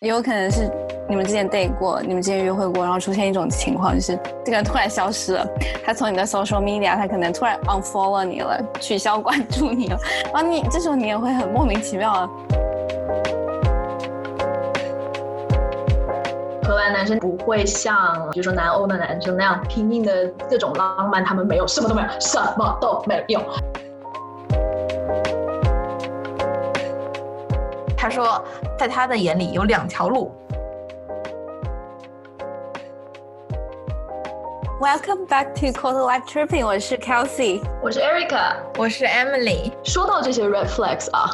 也有可能是你们之前 date 过，你们之前约会过，然后出现一种情况，就是这个人突然消失了，他从你的 social media，他可能突然 unfollow 你了，取消关注你了，然后你这时候你也会很莫名其妙的。荷兰男生不会像，比如说南欧的男生那样拼命的各种浪漫，他们没有，什么都没有，什么都没有。他说，在他的眼里有两条路。Welcome back to Cold Life Tripping，我是 Kelsey，我是 Erica，我是 Emily。说到这些 red flags 啊，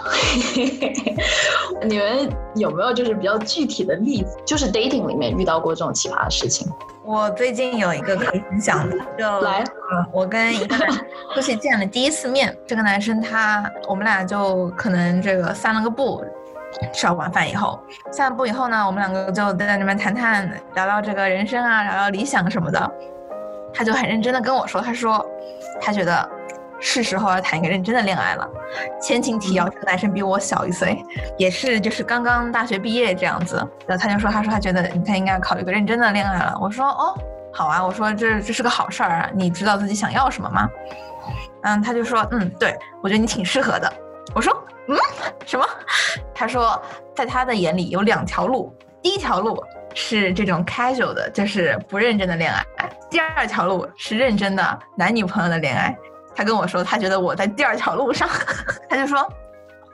你们有没有就是比较具体的例子，就是 dating 里面遇到过这种奇葩的事情？我最近有一个可以分享的，就来，我跟一个男生出去见了第一次面，这个男生他，我们俩就可能这个散了个步。吃完晚饭以后，散步以后呢，我们两个就在那边谈谈，聊聊这个人生啊，聊聊理想什么的。他就很认真的跟我说，他说他觉得是时候要谈一个认真的恋爱了。前情提要，这个男生比我小一岁，也是就是刚刚大学毕业这样子。然后他就说，他说他觉得他应该考虑个认真的恋爱了。我说哦，好啊，我说这这是个好事儿啊，你知道自己想要什么吗？嗯，他就说嗯，对我觉得你挺适合的。我说嗯，什么？他说，在他的眼里有两条路，第一条路是这种 casual 的，就是不认真的恋爱；第二条路是认真的男女朋友的恋爱。他跟我说，他觉得我在第二条路上。他就说，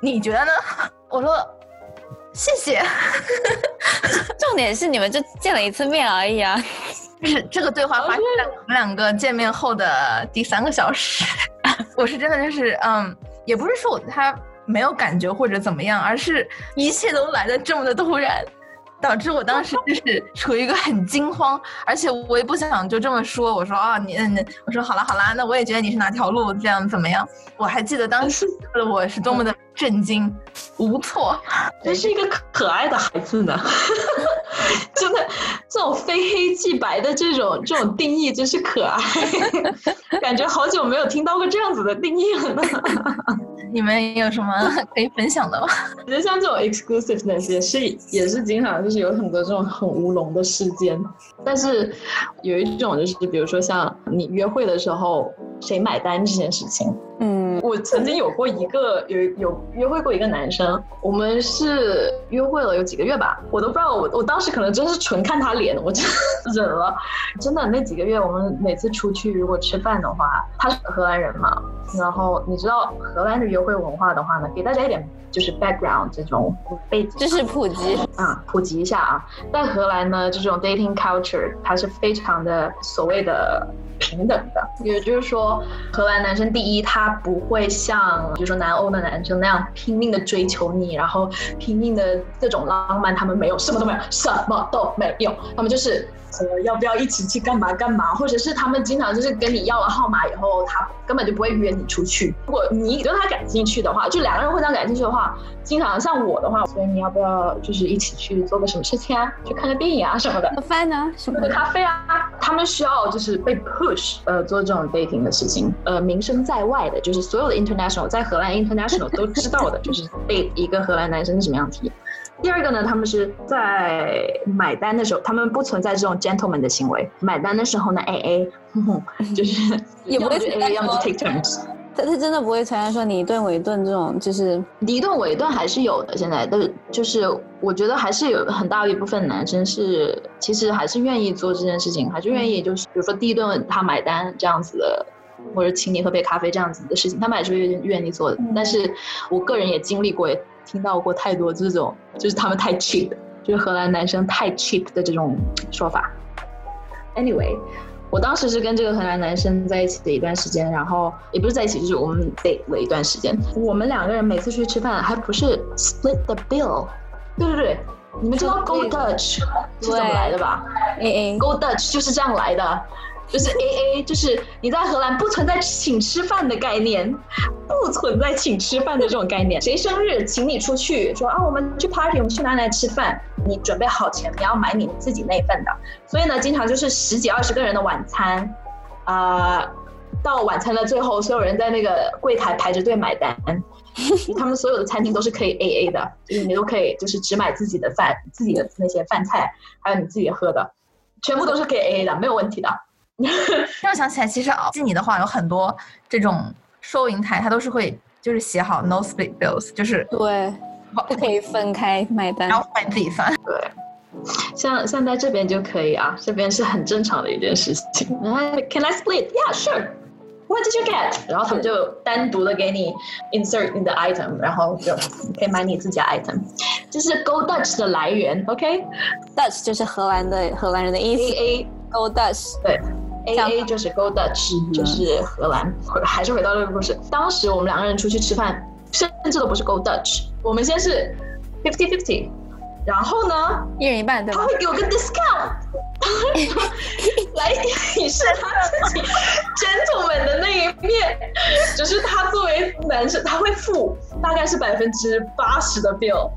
你觉得呢？我说，谢谢。重点是你们就见了一次面而已啊。就是这个对话发生在我们两个见面后的第三个小时。我是真的就是嗯。也不是说我对他没有感觉或者怎么样，而是一切都来的这么的突然，导致我当时就是处于一个很惊慌，而且我也不想就这么说。我说啊，你，我说好了好了，那我也觉得你是哪条路这样怎么样？我还记得当时我是多么的震惊、无措。真是一个可爱的孩子呢，真的，这种非黑即白的这种这种定义真是可爱。感觉好久没有听到过这样子的定义了呢。你们有什么 可以分享的吗？我觉得像这种 exclusiveness 也是也是经常就是有很多这种很乌龙的事件。但是有一种就是比如说像你约会的时候谁买单这件事情。嗯，我曾经有过一个有有约会过一个男生，我们是约会了有几个月吧，我都不知道我我当时可能真是纯看他脸，我真忍了。真的那几个月，我们每次出去如果吃饭的话，他是荷兰人嘛，然后你知道荷兰的约会文化的话呢，给大家一点就是 background 这种背景，知识普及啊，普及一下啊，在荷兰呢，这种 dating culture 它是非常的所谓的。平等的，也就是说，荷兰男生第一，他不会像，比如说南欧的男生那样拼命的追求你，然后拼命的各种浪漫，他们没有，什么都没有，什么都没有，他们就是。呃，要不要一起去干嘛干嘛？或者是他们经常就是跟你要了号码以后，他根本就不会约你出去。如果你对他感兴趣的话，就两个人互相感兴趣的话，经常像我的话，所以你要不要就是一起去做个什么事情啊？去看个电影啊什么的？喝饭呢？什么的咖啡啊？他们需要就是被 push 呃做这种 dating 的事情。呃，名声在外的，就是所有的 international 在荷兰 international 都知道的，就是被一个荷兰男生是什么样体验。第二个呢，他们是在买单的时候，他们不存在这种 gentleman 的行为。买单的时候呢，A A，就是也不会 A A，要么就 take turns。他他真的不会存在说你一顿我一顿这种，就是你一顿我一顿还是有的。现在的就是我觉得还是有很大一部分男生是其实还是愿意做这件事情，还是愿意就是比如说第一顿他买单这样子的，或者请你喝杯咖啡这样子的事情，他们还是愿愿意做的。但是我个人也经历过。听到过太多这种，就是他们太 cheap，就是荷兰男生太 cheap 的这种说法。Anyway，我当时是跟这个荷兰男生在一起的一段时间，然后也不是在一起，就是我们 date 了一段时间。我们两个人每次出去吃饭，还不是 split the bill。对对对，你们知道 Go Dutch 是怎么来的吧？A A。Go Dutch 就是这样来的。就是 A A，就是你在荷兰不存在请吃饭的概念，不存在请吃饭的这种概念。谁生日请你出去，说啊我们去 party，我们去哪里吃饭？你准备好钱，你要买你自己那份的。所以呢，经常就是十几二十个人的晚餐，啊，到晚餐的最后，所有人在那个柜台排着队买单。他们所有的餐厅都是可以 A A 的，就是你都可以就是只买自己的饭、自己的那些饭菜，还有你自己喝的，全部都是可以 A A 的，没有问题的。让我想起来，其实记你的话有很多这种收银台，它都是会就是写好 no split bills，就是对，不可以分开买单，然后换你自己算。对，像像在这边就可以啊，这边是很正常的一件事情。Can I split? Yeah, sure. What did you get? 然后他们就单独的给你 insert 你的 item，然后就可以买你自己的 item。这是 Go Dutch 的来源，OK？Dutch 就是荷兰的荷兰人的意思。A A Go Dutch 对。A A 就是 Go Dutch，就是荷兰。回还是回到这个故事，当时我们两个人出去吃饭，甚至都不是 Go Dutch，我们先是 fifty fifty，然后呢，一人一半，对吧？他会给我个 discount，来显示他自己 gentleman 的那一面，就是他作为男生，他会付大概是百分之八十的 bill，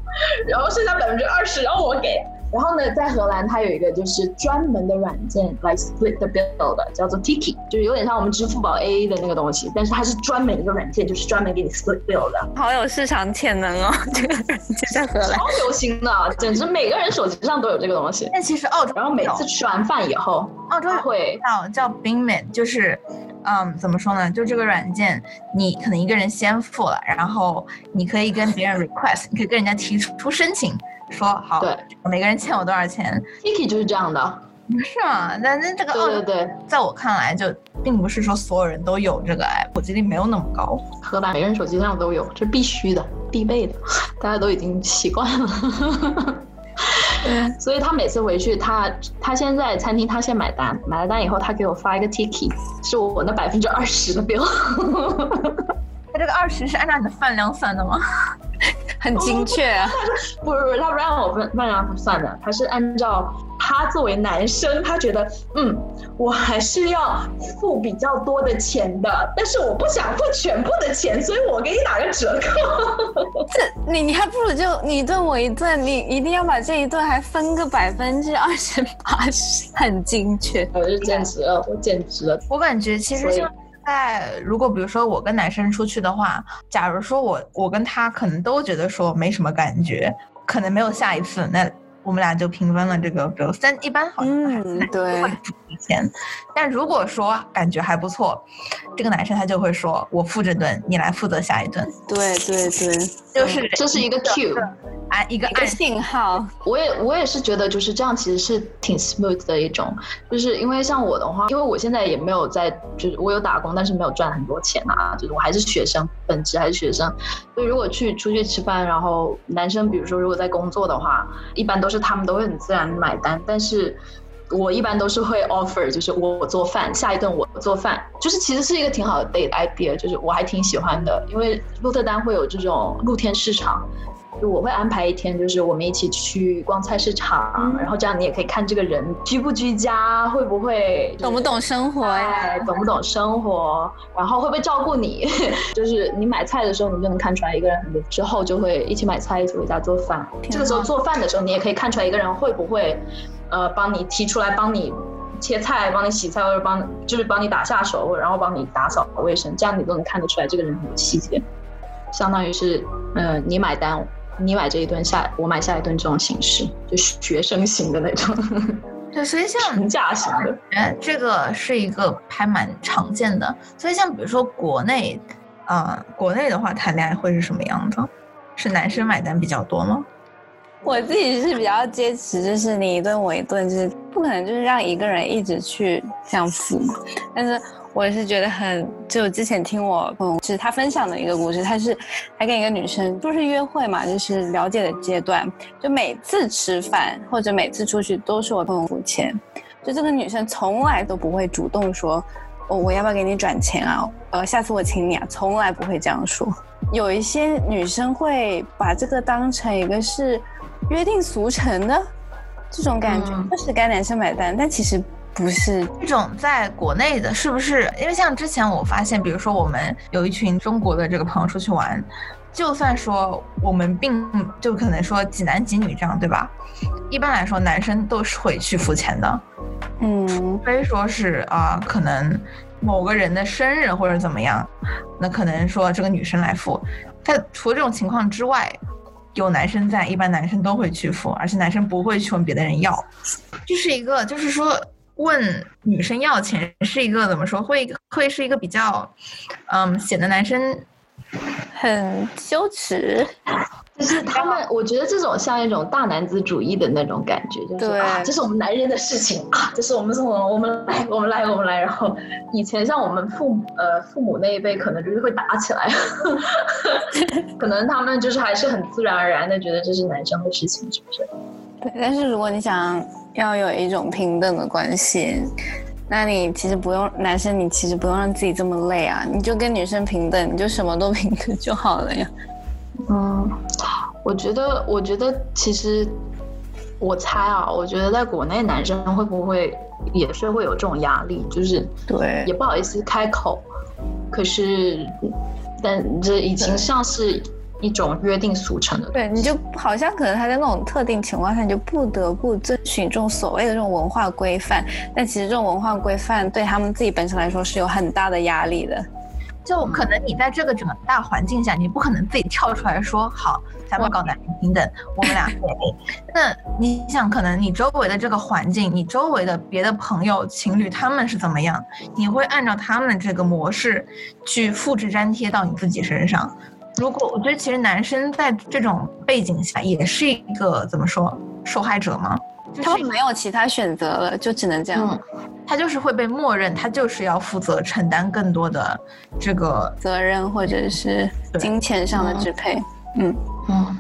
然后剩下百分之二十让我给。然后呢，在荷兰，它有一个就是专门的软件来 split the bill 的，叫做 Tiki，就是有点像我们支付宝 AA 的那个东西，但是它是专门一个软件，就是专门给你 split bill 的。好有市场潜能哦，这个软件在荷兰超流行的，简直每个人手机上都有这个东西。但其实澳洲，然后每次吃完饭以后，澳洲会叫叫 Bingman，就是，嗯，怎么说呢？就这个软件，你可能一个人先付了，然后你可以跟别人 request，你可以跟人家提出申请。说好，对，每个人欠我多少钱？Tiki 就是这样的，不是吗？那那这个，对对对，在我看来，就并不是说所有人都有这个，哎，普及率没有那么高。荷兰每个人手机上都有，这必须的，必备的，大家都已经习惯了。对，所以他每次回去，他他先在餐厅，他先买单，买了单以后，他给我发一个 Tiki，是我那百分之二十的 bill。他这个二十是按照你的饭量算的吗？很精确啊！不不不，他不让我分饭量算的，他是按照他作为男生，他觉得嗯，我还是要付比较多的钱的，但是我不想付全部的钱，所以我给你打个折扣。这你你还不如就你一顿我一顿，你一定要把这一顿还分个百分之二十八十，很精确。我就简直了，我简直了，我感觉其实像。在如果比如说我跟男生出去的话，假如说我我跟他可能都觉得说没什么感觉，可能没有下一次，那我们俩就平分了这个，比如三一般好像还是对钱，但如果说感觉还不错，这个男生他就会说我付这顿，你来负责下一顿。对对对，就是这是一个 Q。啊，一个一个信号，我也我也是觉得就是这样，其实是挺 smooth 的一种，就是因为像我的话，因为我现在也没有在，就是我有打工，但是没有赚很多钱啊，就是我还是学生，本职还是学生，所以如果去出去吃饭，然后男生比如说如果在工作的话，一般都是他们都会很自然买单，但是我一般都是会 offer，就是我做饭，下一顿我做饭，就是其实是一个挺好的 date idea，就是我还挺喜欢的，因为鹿特丹会有这种露天市场。就我会安排一天，就是我们一起去逛菜市场，然后这样你也可以看这个人居不居家，会不会懂不懂生活呀，懂不懂生活，然后会不会照顾你。就是你买菜的时候，你就能看出来一个人，之后就会一起买菜，一起回家做饭。这个时候做饭的时候，你也可以看出来一个人会不会，呃，帮你提出来帮你切菜，帮你洗菜，或者帮就是帮你打下手，然后帮你打扫卫生，这样你都能看得出来这个人很有细节。相当于是，嗯，你买单。你买这一顿下，我买下一顿这种形式，就学生型的那种。对，所以像 评价型的，哎，这个是一个还蛮常见的。所以像比如说国内，啊，国内的话谈恋爱会是什么样的？是男生买单比较多吗？我自己是比较坚持，就是你一顿我一顿，就是不可能就是让一个人一直去这样付，但是。我也是觉得很，就之前听我朋友，就是他分享的一个故事，他是还跟一个女生，就是约会嘛，就是了解的阶段，就每次吃饭或者每次出去都是我朋友付钱，就这个女生从来都不会主动说，哦，我要不要给你转钱啊？呃，下次我请你啊，从来不会这样说。有一些女生会把这个当成一个是约定俗成的这种感觉，就是该男生买单，但其实。不是这种在国内的，是不是？因为像之前我发现，比如说我们有一群中国的这个朋友出去玩，就算说我们并就可能说几男几女这样，对吧？一般来说，男生都是会去付钱的，嗯，除非说是啊，可能某个人的生日或者怎么样，那可能说这个女生来付。但除了这种情况之外，有男生在，一般男生都会去付，而且男生不会去问别的人要。这是一个，就是说问女生要钱是一个怎么说，会会是一个比较，嗯，显得男生很羞耻。就是他们，我觉得这种像一种大男子主义的那种感觉，就是啊，这是我们男人的事情啊，这是我们什么，我们来，我们来，我们来。然后以前像我们父母呃父母那一辈，可能就是会打起来，可能他们就是还是很自然而然的觉得这是男生的事情，是不是？对，但是如果你想要有一种平等的关系，那你其实不用男生，你其实不用让自己这么累啊，你就跟女生平等，你就什么都平等就好了呀。嗯，我觉得，我觉得其实，我猜啊，我觉得在国内男生会不会也是会有这种压力，就是对，也不好意思开口，可是，但这已经像是一种约定俗成的。对，你就好像可能他在那种特定情况下，你就不得不遵循这种所谓的这种文化规范，但其实这种文化规范对他们自己本身来说是有很大的压力的。就可能你在这个整个大环境下，你不可能自己跳出来说好，咱们搞男女平等，我们俩配。那你想，可能你周围的这个环境，你周围的别的朋友、情侣他们是怎么样？你会按照他们这个模式去复制粘贴到你自己身上。如果我觉得，其实男生在这种背景下也是一个怎么说受害者吗？他们没有其他选择了，就只能这样。他就是会被默认，他就是要负责承担更多的这个责任，或者是金钱上的支配。嗯嗯，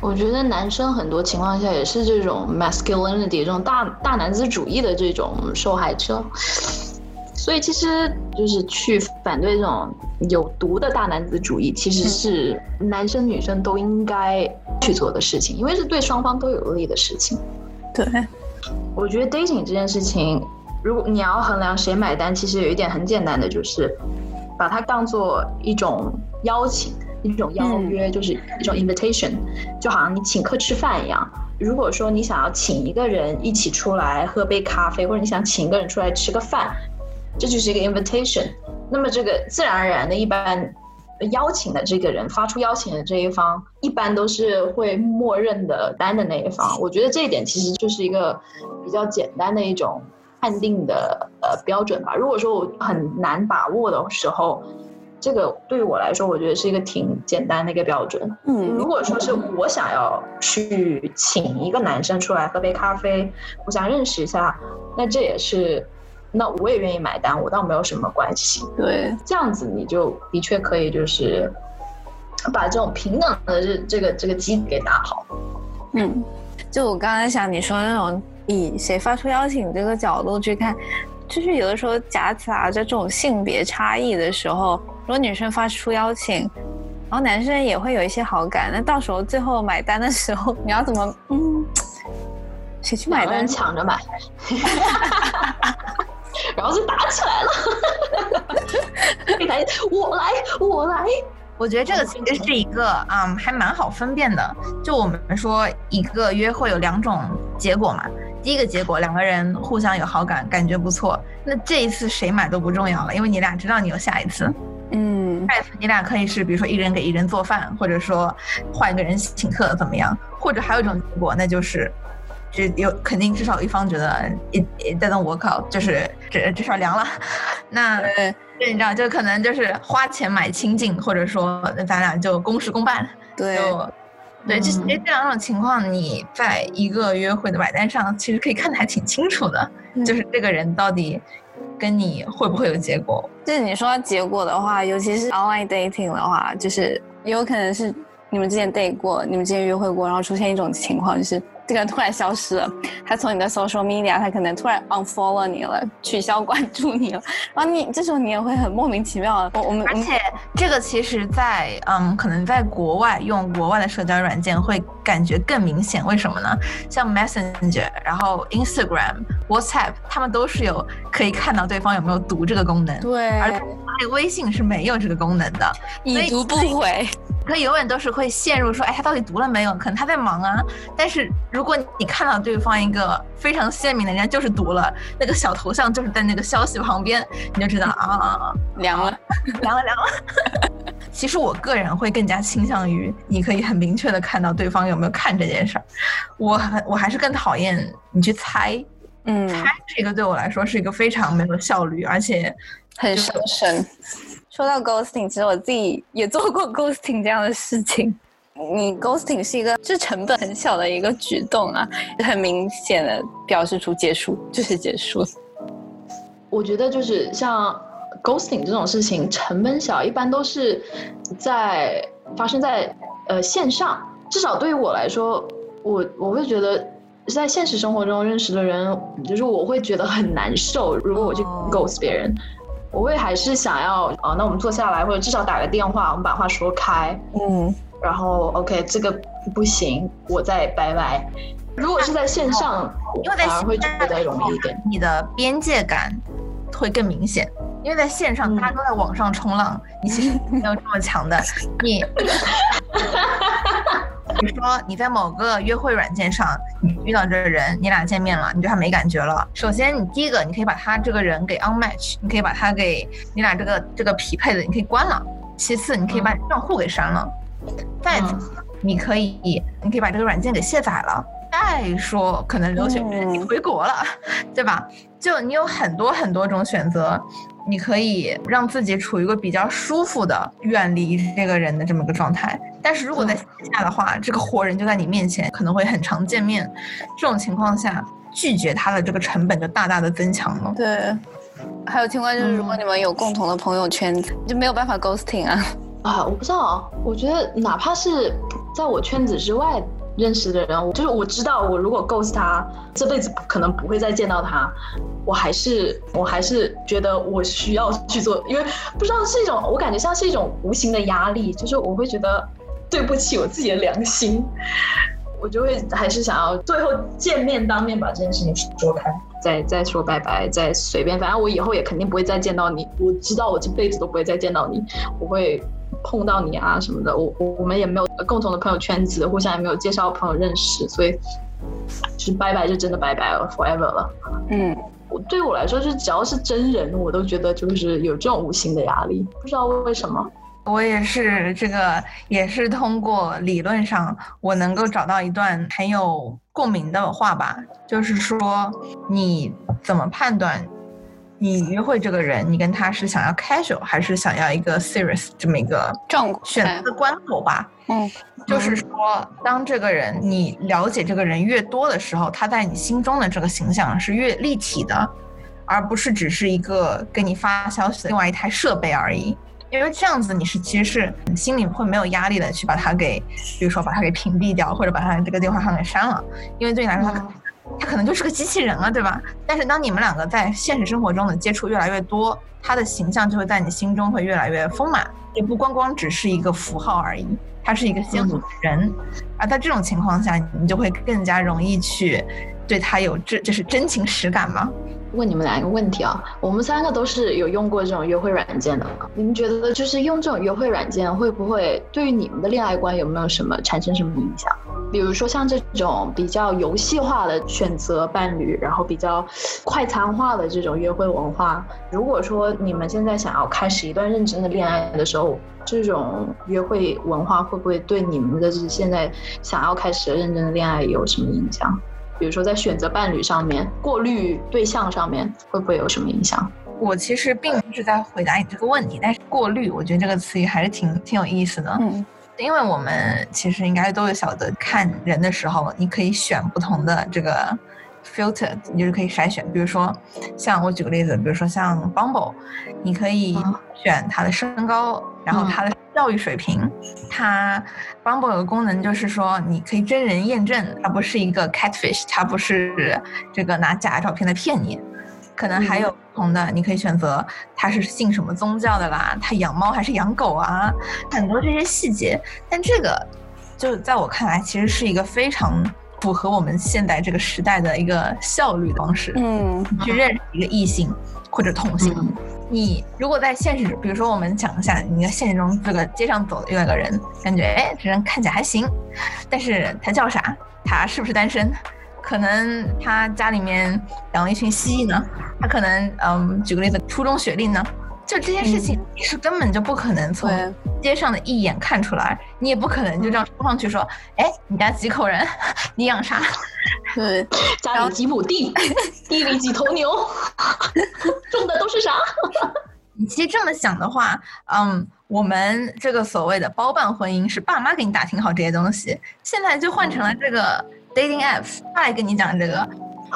我觉得男生很多情况下也是这种 masculinity 这种大大男子主义的这种受害者。所以其实就是去反对这种有毒的大男子主义，其实是男生女生都应该去做的事情，因为是对双方都有利的事情。对，我觉得 dating 这件事情，如果你要衡量谁买单，其实有一点很简单的，就是把它当做一种邀请，一种邀约，就是一种 invitation，就好像你请客吃饭一样。如果说你想要请一个人一起出来喝杯咖啡，或者你想请一个人出来吃个饭，这就是一个 invitation。那么这个自然而然的一般。邀请的这个人发出邀请的这一方，一般都是会默认的单的那一方。我觉得这一点其实就是一个比较简单的一种判定的呃标准吧。如果说我很难把握的时候，这个对于我来说，我觉得是一个挺简单的一个标准。嗯，如果说是我想要去请一个男生出来喝杯咖啡，互相认识一下，那这也是。那我也愿意买单，我倒没有什么关系。对，这样子你就的确可以，就是把这种平等的这这个这个基给打好。嗯，就我刚才想你说那种以谁发出邀请这个角度去看，就是有的时候夹杂着这种性别差异的时候，如果女生发出邀请，然后男生也会有一些好感，那到时候最后买单的时候，你要怎么嗯？谁去买单？抢着买。然后就打起来了，来，我来，我来。我觉得这个其实是一个，嗯，还蛮好分辨的。就我们说，一个约会有两种结果嘛。第一个结果，两个人互相有好感，感觉不错。那这一次谁买都不重要了，因为你俩知道你有下一次。嗯，下一次你俩可以是，比如说一人给一人做饭，或者说换一个人请客，怎么样？或者还有一种结果，那就是。就有肯定至少一方觉得一在等我靠，就是这至少凉了。那对，你知道，就可能就是花钱买亲近，或者说那咱俩就公事公办。对，对，其实这两种情况，你在一个约会的买单上，其实可以看得还挺清楚的，就是这个人到底跟你会不会有结果。就是你说结果的话，尤其是 online dating 的话，就是有可能是你们之前 date 过，你们之前约会过，然后出现一种情况就是。这个人突然消失了，他从你的 social media，他可能突然 unfollow 你了，取消关注你了，然后你这时候你也会很莫名其妙。我我们而且这个其实，在嗯，可能在国外用国外的社交软件会感觉更明显。为什么呢？像 Messenger，然后 Instagram、WhatsApp，他们都是有可以看到对方有没有读这个功能。对，而微信是没有这个功能的，已读不回。可永远都是会陷入说，哎，他到底读了没有？可能他在忙啊。但是如果你看到对方一个非常鲜明的，人家就是读了，那个小头像就是在那个消息旁边，你就知道啊，凉了，凉了，凉了。其实我个人会更加倾向于，你可以很明确的看到对方有没有看这件事儿。我很我还是更讨厌你去猜，嗯，猜这个对我来说是一个非常没有效率，而且很伤身。说到 ghosting，其实我自己也做过 ghosting 这样的事情。你 ghosting 是一个，是成本很小的一个举动啊，很明显的表示出结束就是结束。我觉得就是像 ghosting 这种事情，成本小，一般都是在发生在呃线上。至少对于我来说，我我会觉得在现实生活中认识的人，就是我会觉得很难受。如果我去 ghost 别人，我会还是想要啊，那我们坐下来，或者至少打个电话，我们把话说开。嗯，然后 OK，这个不行，我再拜拜。如果是在线上，因为在反而会觉得容易一点。你的边界感会更明显，因为在线上大家都在网上冲浪，你其实没有这么强的。你，比如说你在某个约会软件上，你遇到这个人，你俩见面了，你对他没感觉了。首先，你第一个你可以把他这个人给 unmatch，你可以把他给你俩这个这个匹配的，你可以关了。其次，你可以把账户给删了。再次，你可以你可以把这个软件给卸载了。再说，可能留学你回国了，对吧？就你有很多很多种选择，你可以让自己处于一个比较舒服的远离这个人的这么个状态。但是如果在线下的话，这个活人就在你面前，可能会很常见面，这种情况下拒绝他的这个成本就大大的增强了。对，还有情况就是，如果你们有共同的朋友圈，就没有办法 ghosting 啊。啊，我不知道，我觉得哪怕是在我圈子之外。认识的人，就是我知道，我如果告诉他，这辈子可能不会再见到他。我还是，我还是觉得我需要去做，因为不知道是一种，我感觉像是一种无形的压力，就是我会觉得对不起我自己的良心，我就会还是想要最后见面当面把这件事情说开，再再说拜拜，再随便，反正我以后也肯定不会再见到你。我知道我这辈子都不会再见到你，我会。碰到你啊什么的，我我我们也没有共同的朋友圈子，互相也没有介绍朋友认识，所以就是拜拜就真的拜拜了，forever 了。嗯，我对我来说，是只要是真人，我都觉得就是有这种无形的压力，不知道为什么。我也是这个，也是通过理论上，我能够找到一段很有共鸣的话吧，就是说你怎么判断？你约会这个人，你跟他是想要 casual 还是想要一个 serious 这么一个选择的关口吧？嗯，就是说，当这个人你了解这个人越多的时候，他在你心中的这个形象是越立体的，而不是只是一个给你发消息的另外一台设备而已。因为这样子你是其实是心里会没有压力的去把它给，比如说把它给屏蔽掉，或者把它这个电话号给删了，因为对你来说他。他可能就是个机器人了，对吧？但是当你们两个在现实生活中的接触越来越多，他的形象就会在你心中会越来越丰满，也不光光只是一个符号而已，他是一个鲜活的人。而在这种情况下，你就会更加容易去对他有这就是真情实感吗？问你们俩一个问题啊，我们三个都是有用过这种约会软件的，你们觉得就是用这种约会软件会不会对于你们的恋爱观有没有什么产生什么影响？比如说像这种比较游戏化的选择伴侣，然后比较快餐化的这种约会文化，如果说你们现在想要开始一段认真的恋爱的时候，这种约会文化会不会对你们的现在想要开始认真的恋爱有什么影响？比如说在选择伴侣上面、过滤对象上面，会不会有什么影响？我其实并不是在回答你这个问题，但是过滤，我觉得这个词语还是挺挺有意思的。嗯，因为我们其实应该都有晓得，看人的时候，你可以选不同的这个 filter，你就是可以筛选。比如说，像我举个例子，比如说像 Bumble，你可以选他的身高，然后它的。教育水平，它 Bumble 有个功能，就是说你可以真人验证，它不是一个 catfish，它不是这个拿假照片来骗你。可能还有不同的，你可以选择他是信什么宗教的啦，他养猫还是养狗啊，很多这些细节。但这个就在我看来，其实是一个非常符合我们现代这个时代的一个效率的方式。嗯，去认识一个异性或者同性。你如果在现实，比如说我们讲一下，你在现实中这个街上走的另外一个人，感觉哎，这人看起来还行，但是他叫啥？他是不是单身？可能他家里面养了一群蜥蜴呢？他可能嗯，举个例子，初中学历呢？就这些事情，你是根本就不可能从街上的一眼看出来，你也不可能就这样冲上去说，哎，你家几口人？你养啥？对，家里几亩地，地里几头牛，种的都是啥？你其实这么想的话，嗯，我们这个所谓的包办婚姻是爸妈给你打听好这些东西，现在就换成了这个 dating apps，他来跟你讲这个。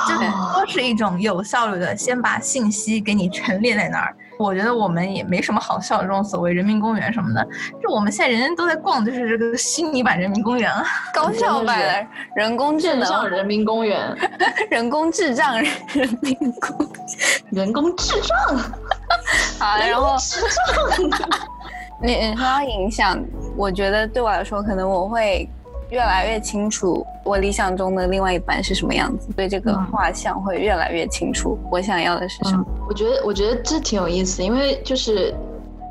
就是都是一种有效率的，先把信息给你陈列在那儿。我觉得我们也没什么好笑的，这种所谓人民公园什么的，就我们现在人人都在逛，就是这个虚拟版人民公园，高校版人工智能人民公园，人工智障人民公，人工智障。好，然后你你说到影响，我觉得对我来说，可能我会。越来越清楚我理想中的另外一半是什么样子，对这个画像会越来越清楚。我想要的是什么？我觉得，我觉得这挺有意思，因为就是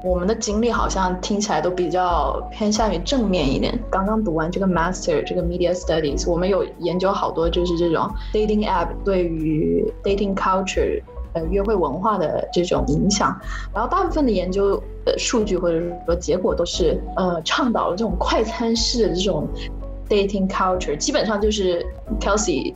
我们的经历好像听起来都比较偏向于正面一点。刚刚读完这个 master 这个 media studies，我们有研究好多就是这种 dating app 对于 dating culture 呃约会文化的这种影响，然后大部分的研究的数据或者说结果都是呃倡导了这种快餐式的这种。Dating culture 基本上就是 Kelsey，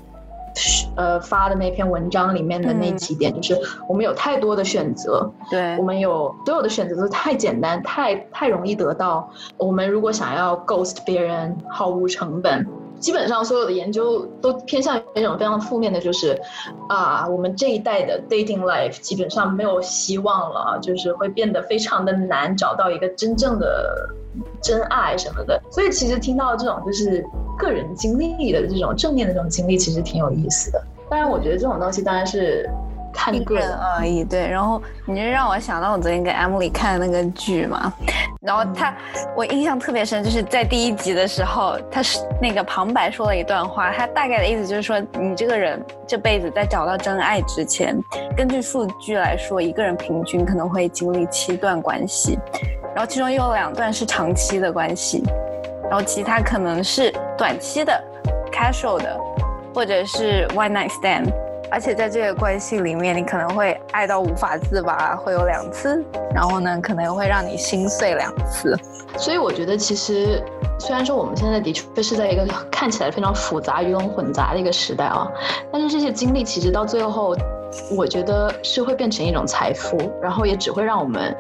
呃发的那篇文章里面的那几点，就是我们有太多的选择，对我们有所有的选择都太简单，太太容易得到。我们如果想要 ghost 别人，毫无成本。基本上所有的研究都偏向于一种非常负面的，就是啊，我们这一代的 dating life 基本上没有希望了，就是会变得非常的难找到一个真正的真爱什么的。所以其实听到这种就是个人经历的这种正面的这种经历，其实挺有意思的。当然，我觉得这种东西当然是。看个人而已，对。然后你就让我想到我昨天跟 Emily 看的那个剧嘛，然后他我印象特别深，就是在第一集的时候，他是那个旁白说了一段话，他大概的意思就是说，你这个人这辈子在找到真爱之前，根据数据来说，一个人平均可能会经历七段关系，然后其中有两段是长期的关系，然后其他可能是短期的，casual 的，或者是 one night stand。而且在这个关系里面，你可能会爱到无法自拔，会有两次，然后呢，可能会让你心碎两次。所以我觉得，其实虽然说我们现在的确是在一个看起来非常复杂、鱼龙混杂的一个时代啊，但是这些经历其实到最后，我觉得是会变成一种财富，然后也只会让我们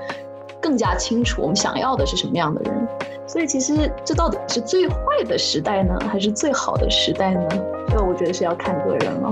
更加清楚我们想要的是什么样的人。所以其实这到底是最坏的时代呢，还是最好的时代呢？这我觉得是要看个人了。